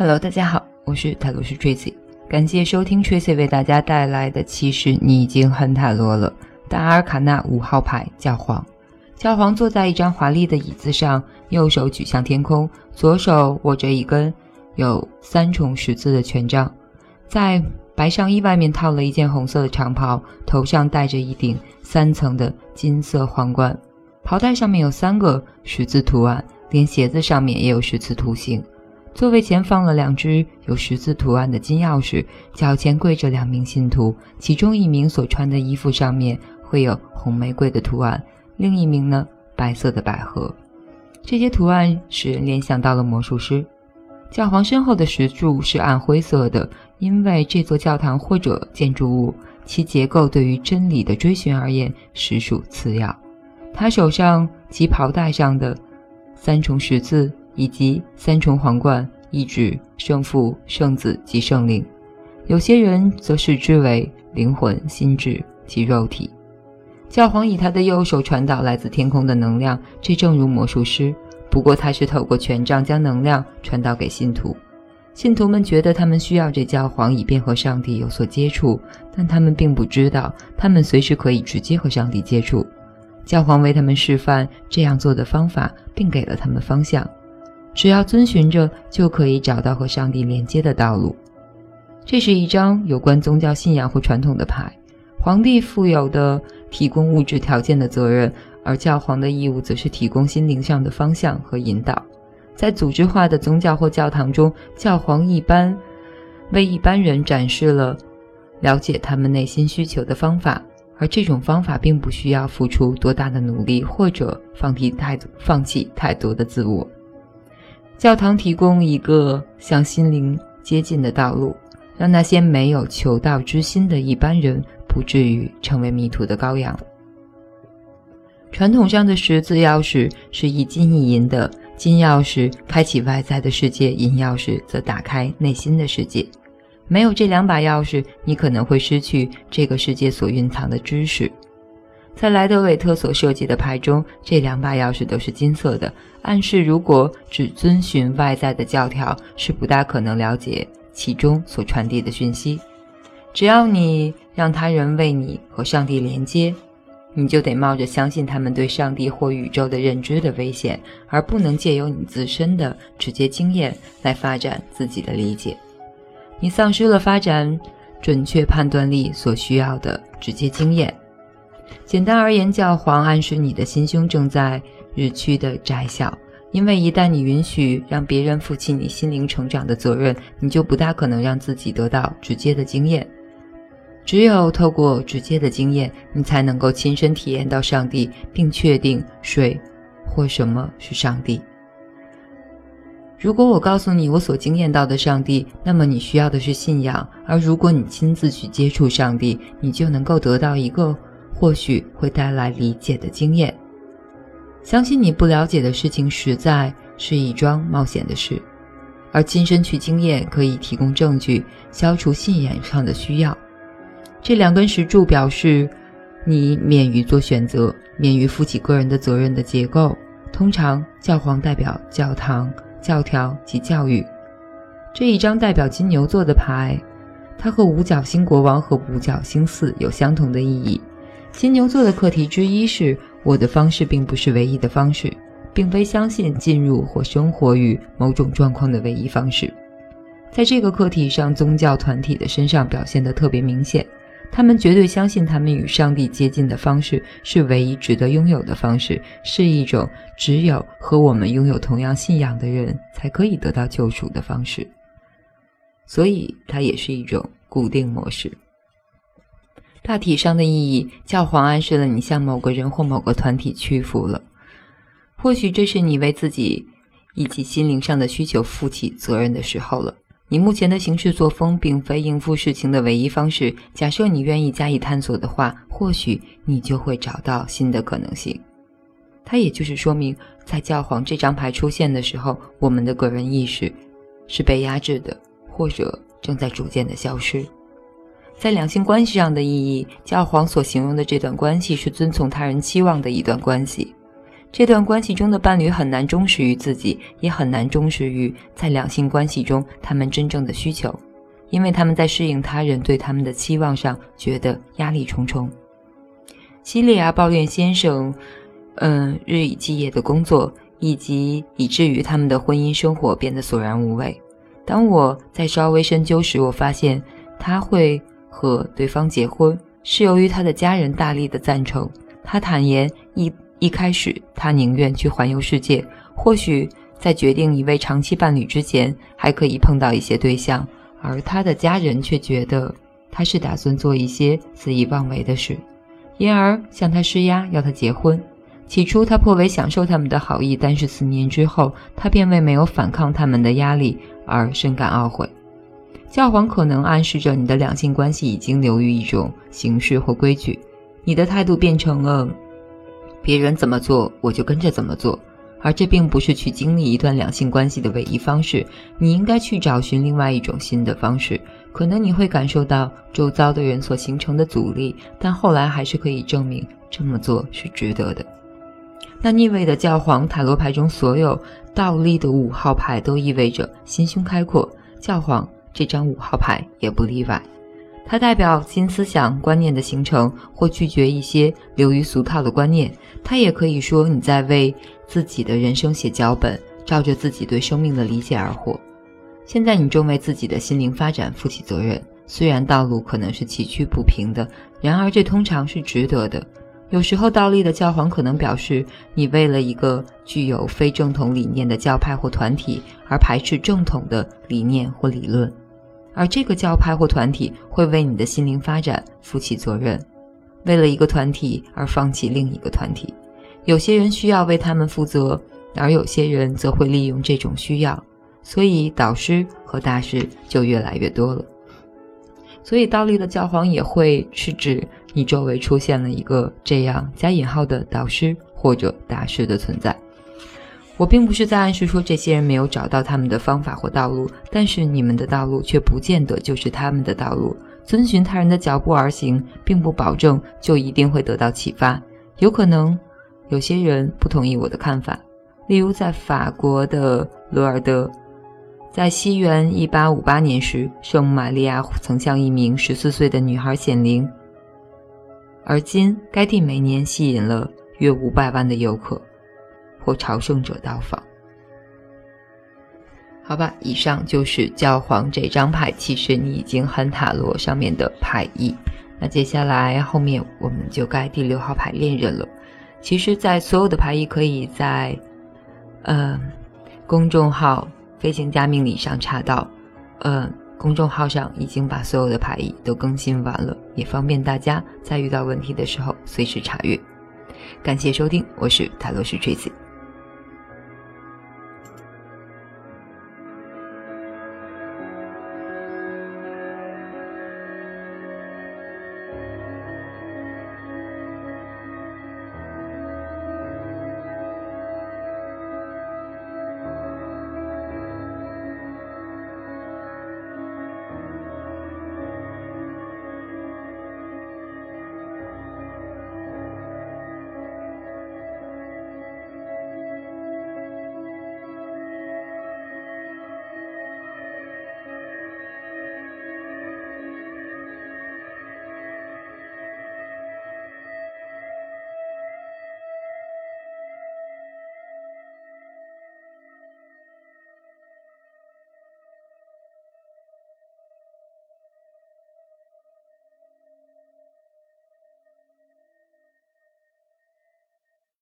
Hello，大家好，我是塔罗师 Tracy，感谢收听 Tracy 为大家带来的。其实你已经很塔罗了。大阿尔卡纳五号牌教皇，教皇坐在一张华丽的椅子上，右手举向天空，左手握着一根有三重十字的权杖，在白上衣外面套了一件红色的长袍，头上戴着一顶三层的金色皇冠，袍带上面有三个十字图案，连鞋子上面也有十字图形。座位前放了两只有十字图案的金钥匙，脚前跪着两名信徒，其中一名所穿的衣服上面会有红玫瑰的图案，另一名呢白色的百合。这些图案使人联想到了魔术师。教皇身后的石柱是暗灰色的，因为这座教堂或者建筑物其结构对于真理的追寻而言实属次要。他手上及袍带上的三重十字。以及三重皇冠，意指圣父、圣子及圣灵。有些人则视之为灵魂、心智及肉体。教皇以他的右手传导来自天空的能量，这正如魔术师。不过他是透过权杖将能量传导给信徒。信徒们觉得他们需要这教皇以便和上帝有所接触，但他们并不知道他们随时可以直接和上帝接触。教皇为他们示范这样做的方法，并给了他们方向。只要遵循着，就可以找到和上帝连接的道路。这是一张有关宗教信仰或传统的牌。皇帝负有的提供物质条件的责任，而教皇的义务则是提供心灵上的方向和引导。在组织化的宗教或教堂中，教皇一般为一般人展示了了解他们内心需求的方法，而这种方法并不需要付出多大的努力，或者放弃太放弃太多的自我。教堂提供一个向心灵接近的道路，让那些没有求道之心的一般人不至于成为迷途的羔羊。传统上的十字钥匙是一金一银的，金钥匙开启外在的世界，银钥匙则打开内心的世界。没有这两把钥匙，你可能会失去这个世界所蕴藏的知识。在莱德韦特所设计的牌中，这两把钥匙都是金色的，暗示如果只遵循外在的教条，是不大可能了解其中所传递的讯息。只要你让他人为你和上帝连接，你就得冒着相信他们对上帝或宇宙的认知的危险，而不能借由你自身的直接经验来发展自己的理解。你丧失了发展准确判断力所需要的直接经验。简单而言，教皇暗示你的心胸正在日趋的窄小，因为一旦你允许让别人负起你心灵成长的责任，你就不大可能让自己得到直接的经验。只有透过直接的经验，你才能够亲身体验到上帝，并确定谁或什么是上帝。如果我告诉你我所经验到的上帝，那么你需要的是信仰；而如果你亲自去接触上帝，你就能够得到一个。或许会带来理解的经验。相信你不了解的事情，实在是一桩冒险的事，而亲身去经验可以提供证据，消除信仰上的需要。这两根石柱表示你免于做选择，免于负起个人的责任的结构。通常，教皇代表教堂、教条及教育。这一张代表金牛座的牌，它和五角星国王和五角星四有相同的意义。金牛座的课题之一是：我的方式并不是唯一的方式，并非相信进入或生活于某种状况的唯一方式。在这个课题上，宗教团体的身上表现得特别明显。他们绝对相信他们与上帝接近的方式是唯一值得拥有的方式，是一种只有和我们拥有同样信仰的人才可以得到救赎的方式。所以，它也是一种固定模式。大体上的意义，教皇暗示了你向某个人或某个团体屈服了。或许这是你为自己以及心灵上的需求负起责任的时候了。你目前的行事作风并非应付事情的唯一方式。假设你愿意加以探索的话，或许你就会找到新的可能性。它也就是说明，在教皇这张牌出现的时候，我们的个人意识是被压制的，或者正在逐渐的消失。在两性关系上的意义，教皇所形容的这段关系是遵从他人期望的一段关系。这段关系中的伴侣很难忠实于自己，也很难忠实于在两性关系中他们真正的需求，因为他们在适应他人对他们的期望上觉得压力重重。西利亚抱怨先生，嗯，日以继夜的工作，以及以至于他们的婚姻生活变得索然无味。当我在稍微深究时，我发现他会和对方结婚，是由于他的家人大力的赞成。他坦言，一一开始他宁愿去环游世界，或许在决定一位长期伴侣之前，还可以碰到一些对象，而他的家人却觉得他是打算做一些肆意妄为的事。因而向他施压，要他结婚。起初他颇为享受他们的好意，但是四年之后，他便为没有反抗他们的压力而深感懊悔。教皇可能暗示着你的两性关系已经流于一种形式或规矩，你的态度变成了别人怎么做我就跟着怎么做，而这并不是去经历一段两性关系的唯一方式。你应该去找寻另外一种新的方式。可能你会感受到周遭的人所形成的阻力，但后来还是可以证明这么做是值得的。那逆位的教皇塔罗牌中所有倒立的五号牌都意味着心胸开阔，教皇这张五号牌也不例外。它代表新思想观念的形成或拒绝一些流于俗套的观念。它也可以说你在为自己的人生写脚本，照着自己对生命的理解而活。现在你正为自己的心灵发展负起责任，虽然道路可能是崎岖不平的，然而这通常是值得的。有时候倒立的教皇可能表示你为了一个具有非正统理念的教派或团体而排斥正统的理念或理论，而这个教派或团体会为你的心灵发展负起责任。为了一个团体而放弃另一个团体，有些人需要为他们负责，而有些人则会利用这种需要。所以导师和大师就越来越多了。所以倒立的教皇也会是指你周围出现了一个这样加引号的导师或者大师的存在。我并不是在暗示说这些人没有找到他们的方法或道路，但是你们的道路却不见得就是他们的道路。遵循他人的脚步而行，并不保证就一定会得到启发。有可能有些人不同意我的看法，例如在法国的罗尔德。在西元一八五八年时，圣母玛利亚曾向一名十四岁的女孩显灵。而今，该地每年吸引了约五百万的游客或朝圣者到访。好吧，以上就是教皇这张牌。其实你已经很塔罗上面的牌意。那接下来后面我们就该第六号牌恋人了。其实，在所有的牌意可以在，呃，公众号。飞行家命理上查到，呃，公众号上已经把所有的排异都更新完了，也方便大家在遇到问题的时候随时查阅。感谢收听，我是塔罗师锥子。